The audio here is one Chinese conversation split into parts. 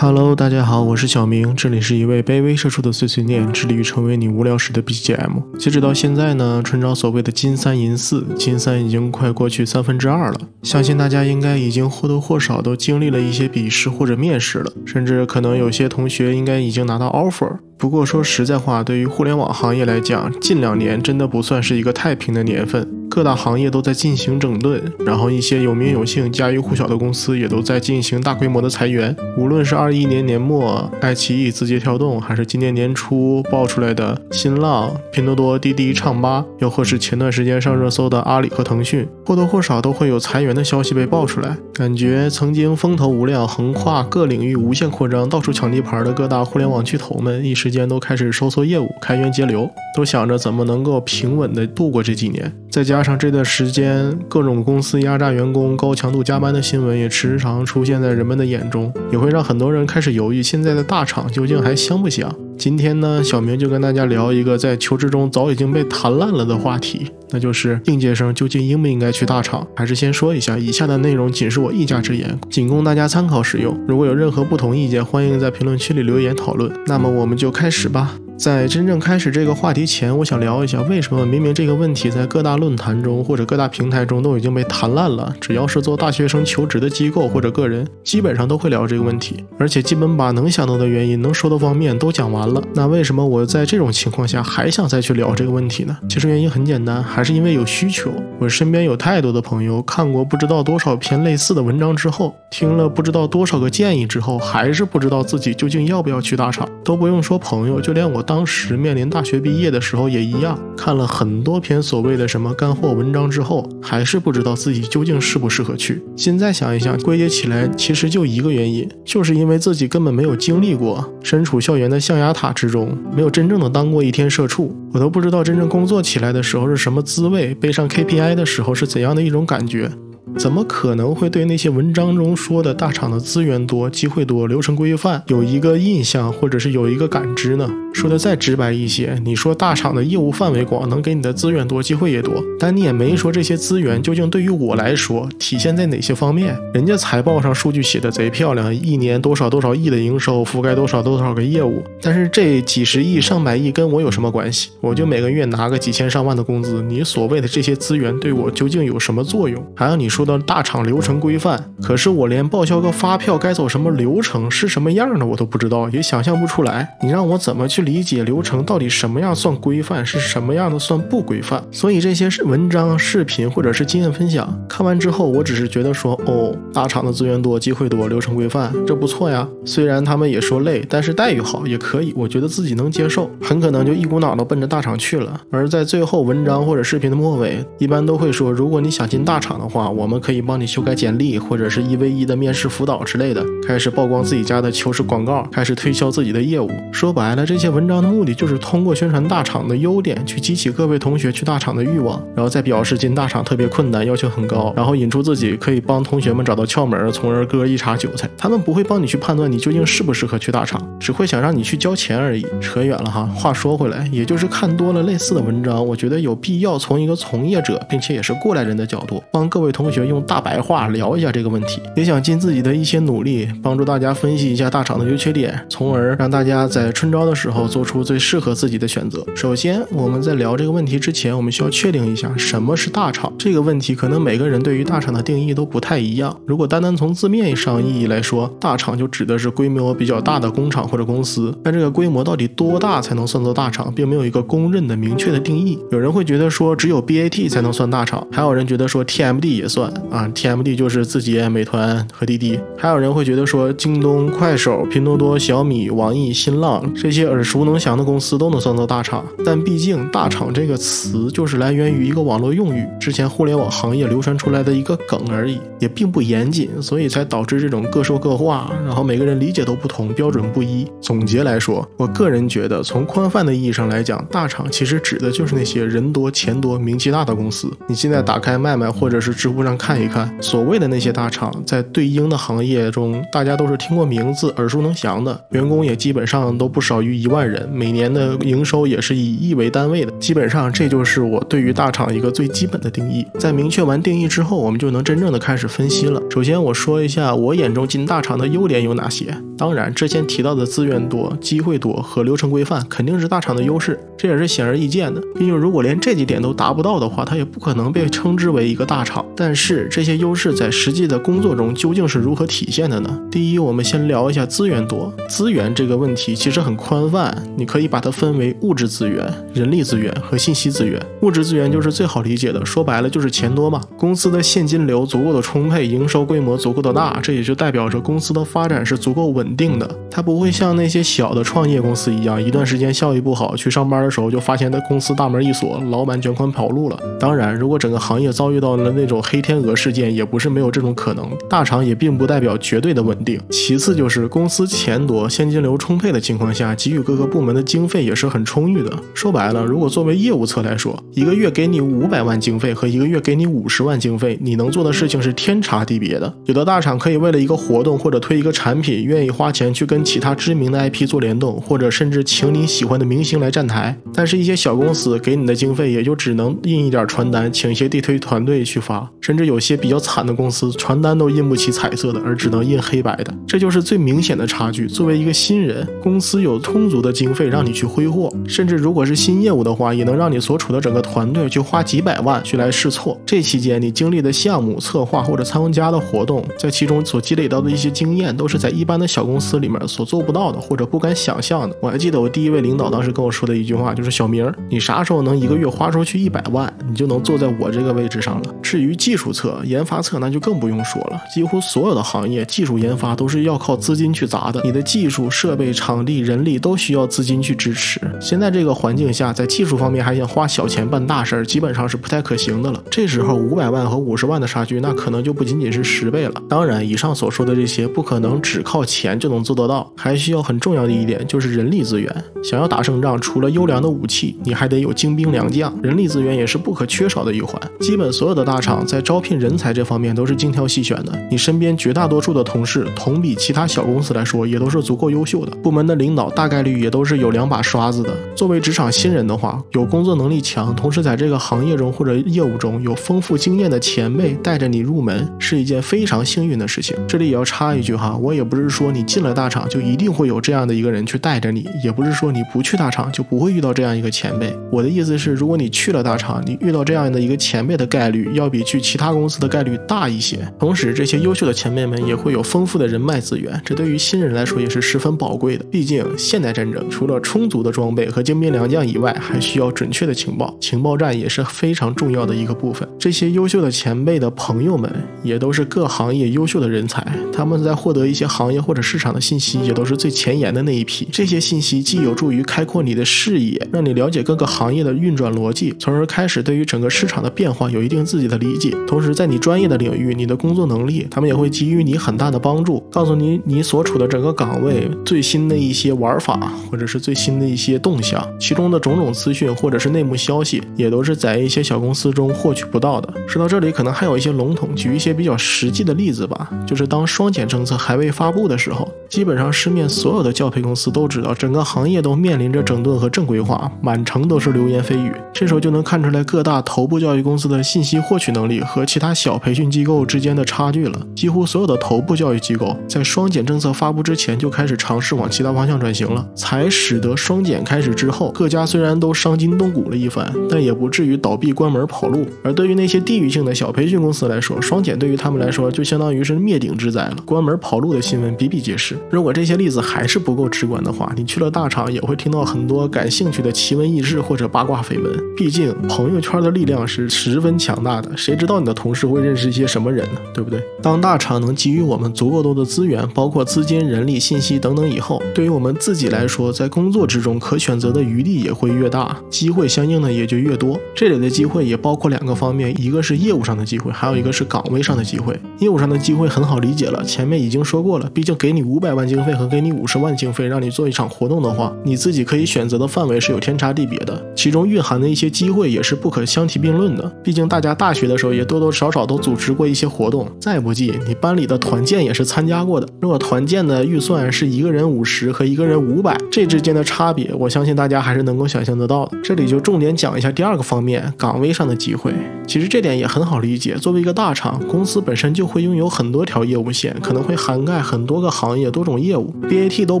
Hello，大家好，我是小明，这里是一位卑微社畜的碎碎念，致力于成为你无聊时的 BGM。截止到现在呢，春招所谓的金三银四，金三已经快过去三分之二了。相信大家应该已经或多或少都经历了一些笔试或者面试了，甚至可能有些同学应该已经拿到 offer。不过说实在话，对于互联网行业来讲，近两年真的不算是一个太平的年份。各大行业都在进行整顿，然后一些有名有姓、家喻户晓的公司也都在进行大规模的裁员。无论是二一年年末爱奇艺、字节跳动，还是今年年初爆出来的新浪、拼多多、滴滴、唱吧，又或是前段时间上热搜的阿里和腾讯，或多或少都会有裁员的消息被爆出来。感觉曾经风头无量、横跨各领域、无限扩张、到处抢地盘的各大互联网巨头们，一时时间都开始收缩业务、开源节流，都想着怎么能够平稳的度过这几年。再加上这段时间各种公司压榨员工、高强度加班的新闻也时常出现在人们的眼中，也会让很多人开始犹豫：现在的大厂究竟还香不香？今天呢，小明就跟大家聊一个在求职中早已经被谈烂了的话题，那就是应届生究竟应不应该去大厂？还是先说一下，以下的内容仅是我一家之言，仅供大家参考使用。如果有任何不同意见，欢迎在评论区里留言讨论。那么我们就开始吧。在真正开始这个话题前，我想聊一下为什么明明这个问题在各大论坛中或者各大平台中都已经被谈烂了，只要是做大学生求职的机构或者个人，基本上都会聊这个问题，而且基本把能想到的原因、能说的方面都讲完了。那为什么我在这种情况下还想再去聊这个问题呢？其实原因很简单，还是因为有需求。我身边有太多的朋友看过不知道多少篇类似的文章之后，听了不知道多少个建议之后，还是不知道自己究竟要不要去大厂。都不用说朋友，就连我。当时面临大学毕业的时候也一样，看了很多篇所谓的什么干货文章之后，还是不知道自己究竟适不适合去。现在想一想，归结起来其实就一个原因，就是因为自己根本没有经历过身处校园的象牙塔之中，没有真正的当过一天社畜，我都不知道真正工作起来的时候是什么滋味，背上 KPI 的时候是怎样的一种感觉。怎么可能会对那些文章中说的大厂的资源多、机会多、流程规范有一个印象，或者是有一个感知呢？说的再直白一些，你说大厂的业务范围广，能给你的资源多，机会也多，但你也没说这些资源究竟对于我来说体现在哪些方面。人家财报上数据写的贼漂亮，一年多少多少亿的营收，覆盖多少多少个业务，但是这几十亿、上百亿跟我有什么关系？我就每个月拿个几千上万的工资，你所谓的这些资源对我究竟有什么作用？还有你说的大厂流程规范，可是我连报销个发票该走什么流程是什么样的我都不知道，也想象不出来。你让我怎么去？理解流程到底什么样算规范，是什么样的算不规范？所以这些是文章、视频或者是经验分享，看完之后，我只是觉得说，哦，大厂的资源多，机会多，流程规范，这不错呀。虽然他们也说累，但是待遇好也可以，我觉得自己能接受，很可能就一股脑的奔着大厂去了。而在最后文章或者视频的末尾，一般都会说，如果你想进大厂的话，我我们可以帮你修改简历，或者是一 v 一的面试辅导之类的，开始曝光自己家的求职广告，开始推销自己的业务。说白了，这些文。文章的目的就是通过宣传大厂的优点，去激起各位同学去大厂的欲望，然后再表示进大厂特别困难，要求很高，然后引出自己可以帮同学们找到窍门，从而割一茬韭菜。他们不会帮你去判断你究竟适不适合去大厂，只会想让你去交钱而已。扯远了哈，话说回来，也就是看多了类似的文章，我觉得有必要从一个从业者，并且也是过来人的角度，帮各位同同学用大白话聊一下这个问题，也想尽自己的一些努力，帮助大家分析一下大厂的优缺点，从而让大家在春招的时候。做出最适合自己的选择。首先，我们在聊这个问题之前，我们需要确定一下什么是大厂。这个问题可能每个人对于大厂的定义都不太一样。如果单单从字面上意义来说，大厂就指的是规模比较大的工厂或者公司。但这个规模到底多大才能算作大厂，并没有一个公认的明确的定义。有人会觉得说只有 BAT 才能算大厂，还有人觉得说 TMD 也算啊，TMD 就是字节、美团和滴滴。还有人会觉得说京东、快手、拼多多、小米、网易、新浪这些耳熟。能详的公司都能算作大厂，但毕竟“大厂”这个词就是来源于一个网络用语，之前互联网行业流传出来的一个梗而已，也并不严谨，所以才导致这种各说各话，然后每个人理解都不同，标准不一。总结来说，我个人觉得，从宽泛的意义上来讲，大厂其实指的就是那些人多钱多、名气大的公司。你现在打开卖卖或者是知乎上看一看，所谓的那些大厂。厂，在对应的行业中，大家都是听过名字、耳熟能详的，员工也基本上都不少于一万人，每年的营收也是以亿为单位的。基本上，这就是我对于大厂一个最基本的定义。在明确完定义之后，我们就能真正的开始分析了。首先，我说一下我眼中进大厂的优点有哪些。当然，之前提到的资源多、机会多和流程规范，肯定是大厂的优势，这也是显而易见的。毕竟，如果连这几点都达不到的话，它也不可能被称之为一个大厂。但是，这些优势在实际的工作中究竟是如何体现的呢？第一，我们先聊一下资源多。资源这个问题其实很宽泛，你可以把它分为物质资源、人力资源和信息资源。物质资源就是最好理解的，说白了就是钱多嘛。公司的现金流足够的充沛，营收规模足够的大，这也就代表着公司的发展是足够稳。定的，它不会像那些小的创业公司一样，一段时间效益不好，去上班的时候就发现他公司大门一锁，老板卷款跑路了。当然，如果整个行业遭遇到了那种黑天鹅事件，也不是没有这种可能。大厂也并不代表绝对的稳定。其次就是公司钱多，现金流充沛的情况下，给予各个部门的经费也是很充裕的。说白了，如果作为业务侧来说，一个月给你五百万经费和一个月给你五十万经费，你能做的事情是天差地别的。有的大厂可以为了一个活动或者推一个产品，愿意。花钱去跟其他知名的 IP 做联动，或者甚至请你喜欢的明星来站台。但是，一些小公司给你的经费也就只能印一点传单，请一些地推团队去发。甚至至有些比较惨的公司，传单都印不起彩色的，而只能印黑白的。这就是最明显的差距。作为一个新人，公司有充足的经费让你去挥霍，甚至如果是新业务的话，也能让你所处的整个团队去花几百万去来试错。这期间你经历的项目策划或者参加的活动，在其中所积累到的一些经验，都是在一般的小。公司里面所做不到的，或者不敢想象的，我还记得我第一位领导当时跟我说的一句话，就是小明，你啥时候能一个月花出去一百万，你就能坐在我这个位置上了。至于技术侧、研发侧，那就更不用说了。几乎所有的行业，技术研发都是要靠资金去砸的。你的技术设备、场地、人力都需要资金去支持。现在这个环境下，在技术方面还想花小钱办大事儿，基本上是不太可行的了。这时候五百万和五十万的差距，那可能就不仅仅是十倍了。当然，以上所说的这些，不可能只靠钱。就能做得到，还需要很重要的一点就是人力资源。想要打胜仗，除了优良的武器，你还得有精兵良将，人力资源也是不可缺少的一环。基本所有的大厂在招招聘人才这方面都是精挑细选的。你身边绝大多数的同事，同比其他小公司来说，也都是足够优秀的。部门的领导大概率也都是有两把刷子的。作为职场新人的话，有工作能力强，同时在这个行业中或者业务中有丰富经验的前辈带着你入门，是一件非常幸运的事情。这里也要插一句哈，我也不是说你。进了大厂就一定会有这样的一个人去带着你，也不是说你不去大厂就不会遇到这样一个前辈。我的意思是，如果你去了大厂，你遇到这样的一个前辈的概率要比去其他大公司的概率大一些。同时，这些优秀的前辈们也会有丰富的人脉资源，这对于新人来说也是十分宝贵的。毕竟，现代战争除了充足的装备和精兵良将以外，还需要准确的情报，情报站也是非常重要的一个部分。这些优秀的前辈的朋友们也都是各行业优秀的人才，他们在获得一些行业或者市场的信息也都是最前沿的那一批，这些信息既有助于开阔你的视野，让你了解各个行业的运转逻辑，从而开始对于整个市场的变化有一定自己的理解。同时，在你专业的领域，你的工作能力，他们也会给予你很大的帮助，告诉你你所处的整个岗位最新的一些玩法，或者是最新的一些动向，其中的种种资讯或者是内幕消息，也都是在一些小公司中获取不到的。说到这里，可能还有一些笼统，举一些比较实际的例子吧，就是当双减政策还未发布的时候。基本上市面所有的教培公司都知道，整个行业都面临着整顿和正规化，满城都是流言蜚语。这时候就能看出来各大头部教育公司的信息获取能力和其他小培训机构之间的差距了。几乎所有的头部教育机构在双减政策发布之前就开始尝试往其他方向转型了，才使得双减开始之后，各家虽然都伤筋动骨了一番，但也不至于倒闭关门跑路。而对于那些地域性的小培训公司来说，双减对于他们来说就相当于是灭顶之灾了，关门跑路的新闻比比皆是。如果这些例子还是不够直观的话，你去了大厂也会听到很多感兴趣的奇闻异事或者八卦绯闻。毕竟朋友圈的力量是十分强大的，谁知道你的同事会认识一些什么人呢？对不对？当大厂能给予我们足够多的资源，包括资金、人力、信息等等以后，对于我们自己来说，在工作之中可选择的余地也会越大，机会相应的也就越多。这里的机会也包括两个方面，一个是业务上的机会，还有一个是岗位上的机会。业务上的机会很好理解了，前面已经说过了，毕竟给你五百。百万经费和给你五十万经费让你做一场活动的话，你自己可以选择的范围是有天差地别的，其中蕴含的一些机会也是不可相提并论的。毕竟大家大学的时候也多多少少都组织过一些活动，再不济你班里的团建也是参加过的。如果团建的预算是一个人五十和一个人五百，这之间的差别，我相信大家还是能够想象得到的。这里就重点讲一下第二个方面，岗位上的机会。其实这点也很好理解，作为一个大厂，公司本身就会拥有很多条业务线，可能会涵盖很多个行业、多种业务。BAT 都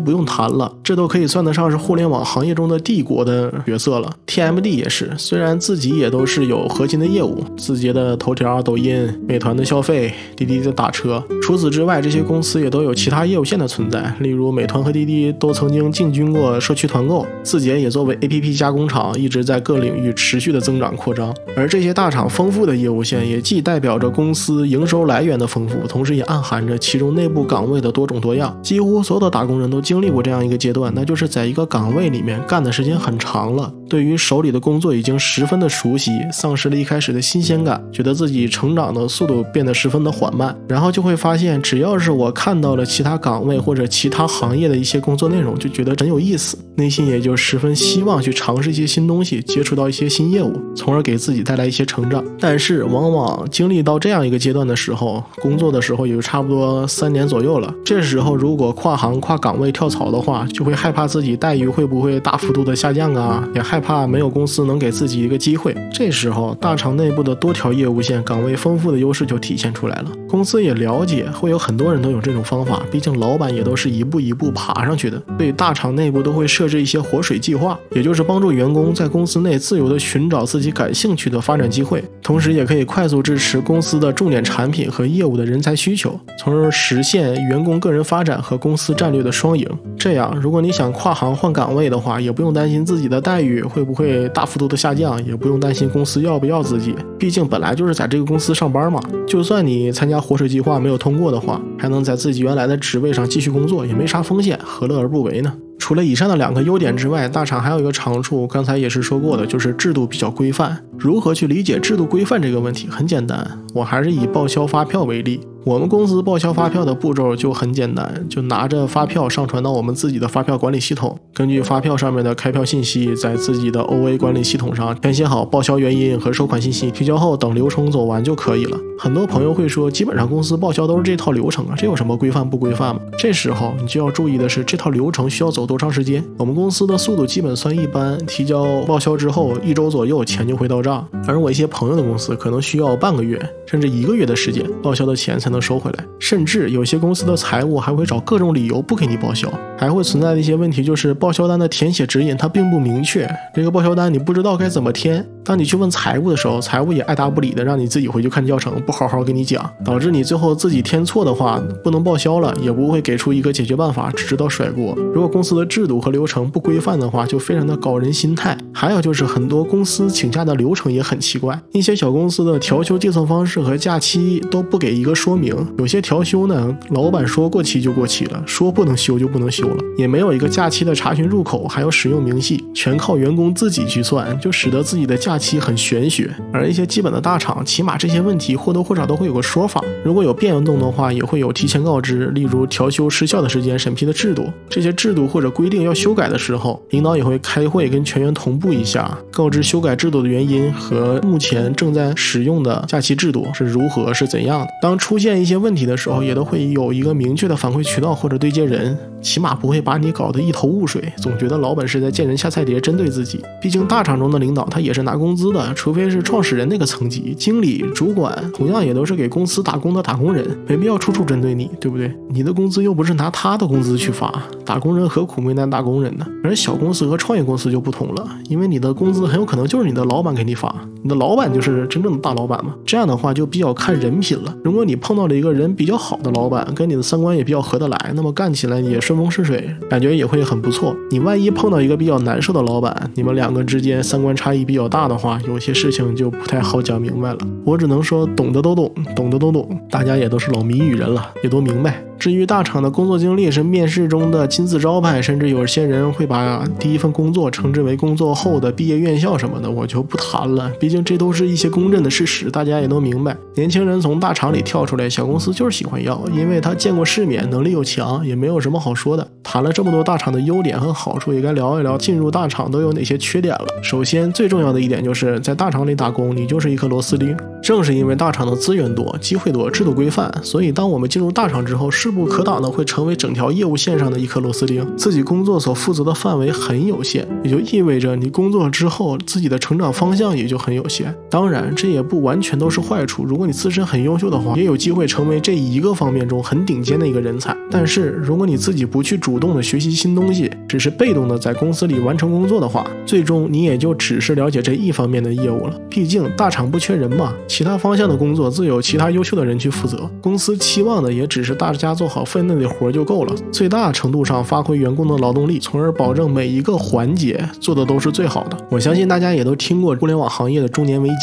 不用谈了，这都可以算得上是互联网行业中的帝国的角色了。TMD 也是，虽然自己也都是有核心的业务，字节的头条、抖音、美团的消费、滴滴的打车。除此之外，这些公司也都有其他业务线的存在，例如美团和滴滴都曾经进军过社区团购，字节也作为 APP 加工厂，一直在各领域持续的增长扩张。而这些大厂丰富的业务线，也既代表着公司营收来源的丰富，同时也暗含着其中内部岗位的多种多样。几乎所有的打工人都经历过这样一个阶段，那就是在一个岗位里面干的时间很长了，对于手里的工作已经十分的熟悉，丧失了一开始的新鲜感，觉得自己成长的速度变得十分的缓慢，然后就会发现，只要是我看到了其他岗位或者其他行业的一些工作内容，就觉得真有意思，内心也就十分希望去尝试一些新东西，接触到一些新业务，从而给自己带来一些成长。但是往往经历到这样一个阶段的时候，工作的时候也就差不多三年左右了。这时候如果跨行跨岗位跳槽的话，就会害怕自己待遇会不会大幅度的下降啊，也害怕没有公司能给自己一个机会。这时候大厂内部的多条业务线、岗位丰富的优势就体现出来了。公司也了解，会有很多人都有这种方法，毕竟老板也都是一步一步爬上去的。所以大厂内部都会设置一些活水计划，也就是帮助员工在公司内自由的寻找自己感兴趣的发展机会，同时也可以快速支持公司的重点产品和业务的人才需求，从而实现员工个人发展和公司战略的双赢。这样，如果你想跨行换岗位的话，也不用担心自己的待遇会不会大幅度的下降，也不用担心公司要不要自己，毕竟本来就是在这个公司上班嘛。就算你参加活水计划没有通过的话，还能在自己原来的职位上继续工作，也没啥风险，何乐而不为呢？除了以上的两个优点之外，大厂还有一个长处，刚才也是说过的，就是制度比较规范。如何去理解制度规范这个问题？很简单，我还是以报销发票为例。我们公司报销发票的步骤就很简单，就拿着发票上传到我们自己的发票管理系统，根据发票上面的开票信息，在自己的 OA 管理系统上填写好报销原因和收款信息，提交后等流程走完就可以了。很多朋友会说，基本上公司报销都是这套流程啊，这有什么规范不规范吗？这时候你就要注意的是，这套流程需要走多长时间？我们公司的速度基本算一般，提交报销之后一周左右钱就会到账，而我一些朋友的公司可能需要半个月甚至一个月的时间，报销的钱才能收回来。甚至有些公司的财务还会找各种理由不给你报销，还会存在的一些问题就是报销单的填写指引它并不明确，这个报销单你不知道该怎么填。当你去问财务的时候，财务也爱答不理的，让你自己回去看教程，不好好给你讲，导致你最后自己填错的话不能报销了，也不会给出一个解决办法，只知道甩锅。如果公司的制度和流程不规范的话，就非常的搞人心态。还有就是很多公司请假的流程也很奇怪，一些小公司的调休计算方式和假期都不给一个说明，有些调休呢，老板说过期就过期了，说不能休就不能休了，也没有一个假期的查询入口，还有使用明细，全靠员工自己去算，就使得自己的假期很玄学。而一些基本的大厂，起码这些问题或多或少都会有个说法，如果有变动的话，也会有提前告知，例如调休失效的时间、审批的制度，这些制度或者规定要修改的时候，领导也会开会跟全员同步一下，告知修改制度的原因和目前正在使用的假期制度。是如何是怎样的。当出现一些问题的时候，也都会有一个明确的反馈渠道或者对接人，起码不会把你搞得一头雾水，总觉得老板是在见人下菜碟，针对自己。毕竟大厂中的领导他也是拿工资的，除非是创始人那个层级，经理、主管同样也都是给公司打工的打工人，没必要处处针对你，对不对？你的工资又不是拿他的工资去发，打工人何苦为难打工人呢？而小公司和创业公司就不同了，因为你的工资很有可能就是你的老板给你发，你的老板就是真正的大老板嘛。这样的话就比较看人品了。如果你碰到了一个人比较好的老板，跟你的三观也比较合得来，那么干起来也顺风顺水，感觉也会很不错。你万一碰到一个比较难受的老板，你们两个之间三观差异比较大的话，有些事情就不太好讲明白了。我只能说，懂的都懂，懂的都懂，大家也都是老谜语人了，也都明白。至于大厂的工作经历是面试中的金字招牌，甚至有些人会把第一份工作称之为工作后的毕业院校什么的，我就不谈了。毕竟这都是一些公认的事实，大家也都明明白。年轻人从大厂里跳出来，小公司就是喜欢要，因为他见过世面，能力又强，也没有什么好说的。谈了这么多大厂的优点和好处，也该聊一聊进入大厂都有哪些缺点了。首先，最重要的一点就是在大厂里打工，你就是一颗螺丝钉。正是因为大厂的资源多、机会多、制度规范，所以当我们进入大厂之后，势不可挡的会成为整条业务线上的一颗螺丝钉。自己工作所负责的范围很有限，也就意味着你工作之后自己的成长方向也就很有限。当然，这也不完全都是坏如果你自身很优秀的话，也有机会成为这一个方面中很顶尖的一个人才。但是，如果你自己不去主动的学习新东西，只是被动的在公司里完成工作的话，最终你也就只是了解这一方面的业务了。毕竟大厂不缺人嘛，其他方向的工作自有其他优秀的人去负责。公司期望的也只是大家做好分内的活就够了，最大程度上发挥员工的劳动力，从而保证每一个环节做的都是最好的。我相信大家也都听过互联网行业的中年危机，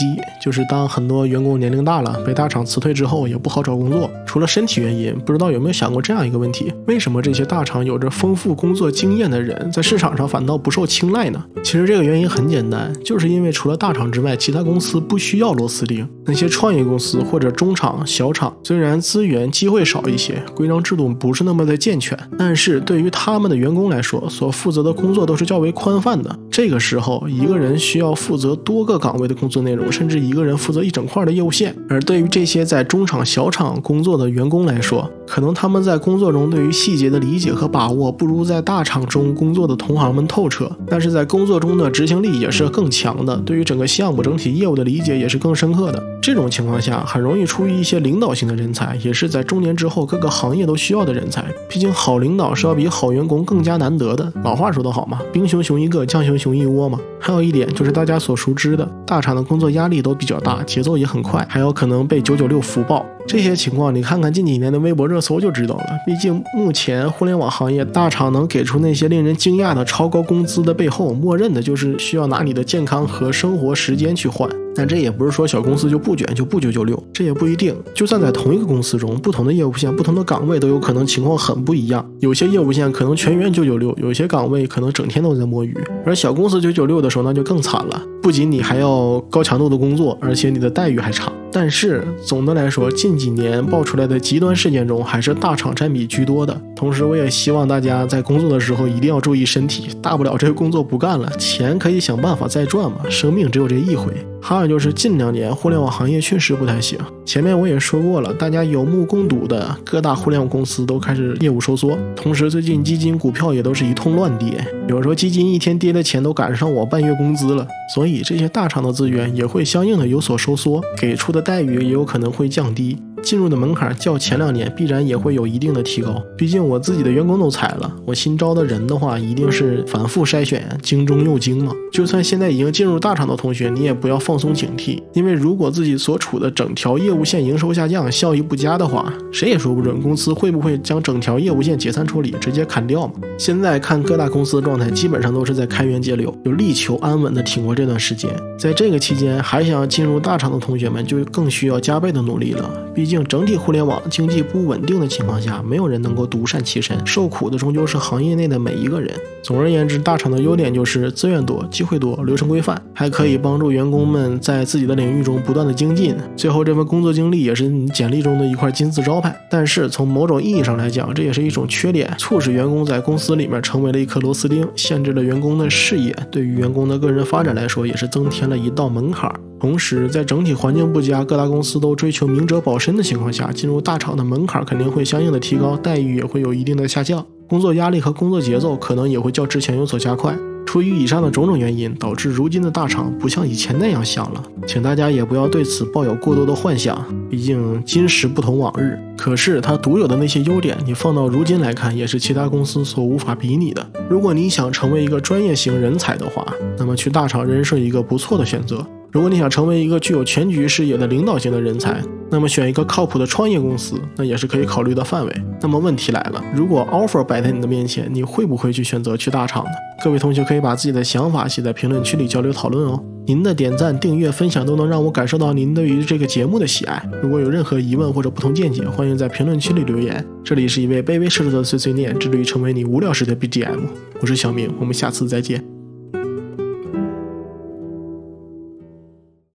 就是当很多员工年龄龄大了，被大厂辞退之后，也不好找工作。除了身体原因，不知道有没有想过这样一个问题：为什么这些大厂有着丰富工作经验的人，在市场上反倒不受青睐呢？其实这个原因很简单，就是因为除了大厂之外，其他公司不需要螺丝钉。那些创业公司或者中厂、小厂，虽然资源机会少一些，规章制度不是那么的健全，但是对于他们的员工来说，所负责的工作都是较为宽泛的。这个时候，一个人需要负责多个岗位的工作内容，甚至一个人负责一整块的业务线。而对于这些在中厂、小厂工作的，员工来说，可能他们在工作中对于细节的理解和把握不如在大厂中工作的同行们透彻，但是在工作中的执行力也是更强的，对于整个项目整体业务的理解也是更深刻的。这种情况下，很容易出于一些领导型的人才，也是在中年之后各个行业都需要的人才。毕竟好领导是要比好员工更加难得的。老话说得好嘛，兵熊熊一个，将熊熊熊一窝嘛。还有一点就是大家所熟知的，大厂的工作压力都比较大，节奏也很快，还有可能被九九六福报。这些情况，你看看近几年的微博热搜就知道了。毕竟，目前互联网行业大厂能给出那些令人惊讶的超高工资的背后，默认的就是需要拿你的健康和生活时间去换。但这也不是说小公司就不卷就不九九六，这也不一定。就算在同一个公司中，不同的业务线、不同的岗位都有可能情况很不一样。有些业务线可能全员九九六，有些岗位可能整天都在摸鱼。而小公司九九六的时候，那就更惨了。不仅你还要高强度的工作，而且你的待遇还差。但是总的来说，近几年爆出来的极端事件中，还是大厂占比居多的。同时，我也希望大家在工作的时候一定要注意身体，大不了这个工作不干了，钱可以想办法再赚嘛。生命只有这一回。还有就是近两年互联网行业确实不太行。前面我也说过了，大家有目共睹的各大互联网公司都开始业务收缩，同时最近基金股票也都是一通乱跌，有时候基金一天跌的钱都赶上我半月工资了。所以这些大厂的资源也会相应的有所收缩，给出的待遇也有可能会降低。进入的门槛较前两年必然也会有一定的提高，毕竟我自己的员工都裁了，我新招的人的话一定是反复筛选，精中又精嘛。就算现在已经进入大厂的同学，你也不要放松警惕，因为如果自己所处的整条业务线营收下降，效益不佳的话，谁也说不准公司会不会将整条业务线解散处理，直接砍掉嘛。现在看各大公司的状态，基本上都是在开源节流，就力求安稳的挺过这段时间。在这个期间，还想要进入大厂的同学们就更需要加倍的努力了，毕竟。整体互联网经济不稳定的情况下，没有人能够独善其身，受苦的终究是行业内的每一个人。总而言之，大厂的优点就是资源多、机会多、流程规范，还可以帮助员工们在自己的领域中不断的精进。最后，这份工作经历也是你简历中的一块金字招牌。但是从某种意义上来讲，这也是一种缺点，促使员工在公司里面成为了一颗螺丝钉，限制了员工的视野。对于员工的个人发展来说，也是增添了一道门槛。同时，在整体环境不佳、各大公司都追求明哲保身的情况下，进入大厂的门槛肯定会相应的提高，待遇也会有一定的下降，工作压力和工作节奏可能也会较之前有所加快。出于以上的种种原因，导致如今的大厂不像以前那样香了。请大家也不要对此抱有过多的幻想，毕竟今时不同往日。可是它独有的那些优点，你放到如今来看，也是其他公司所无法比拟的。如果你想成为一个专业型人才的话，那么去大厂仍是一个不错的选择。如果你想成为一个具有全局视野的领导型的人才，那么选一个靠谱的创业公司，那也是可以考虑的范围。那么问题来了，如果 offer 摆在你的面前，你会不会去选择去大厂呢？各位同学可以把自己的想法写在评论区里交流讨论哦。您的点赞、订阅、分享都能让我感受到您对于这个节目的喜爱。如果有任何疑问或者不同见解，欢迎在评论区里留言。这里是一位卑微设置的碎碎念，致力于成为你无聊时的 BGM。我是小明，我们下次再见。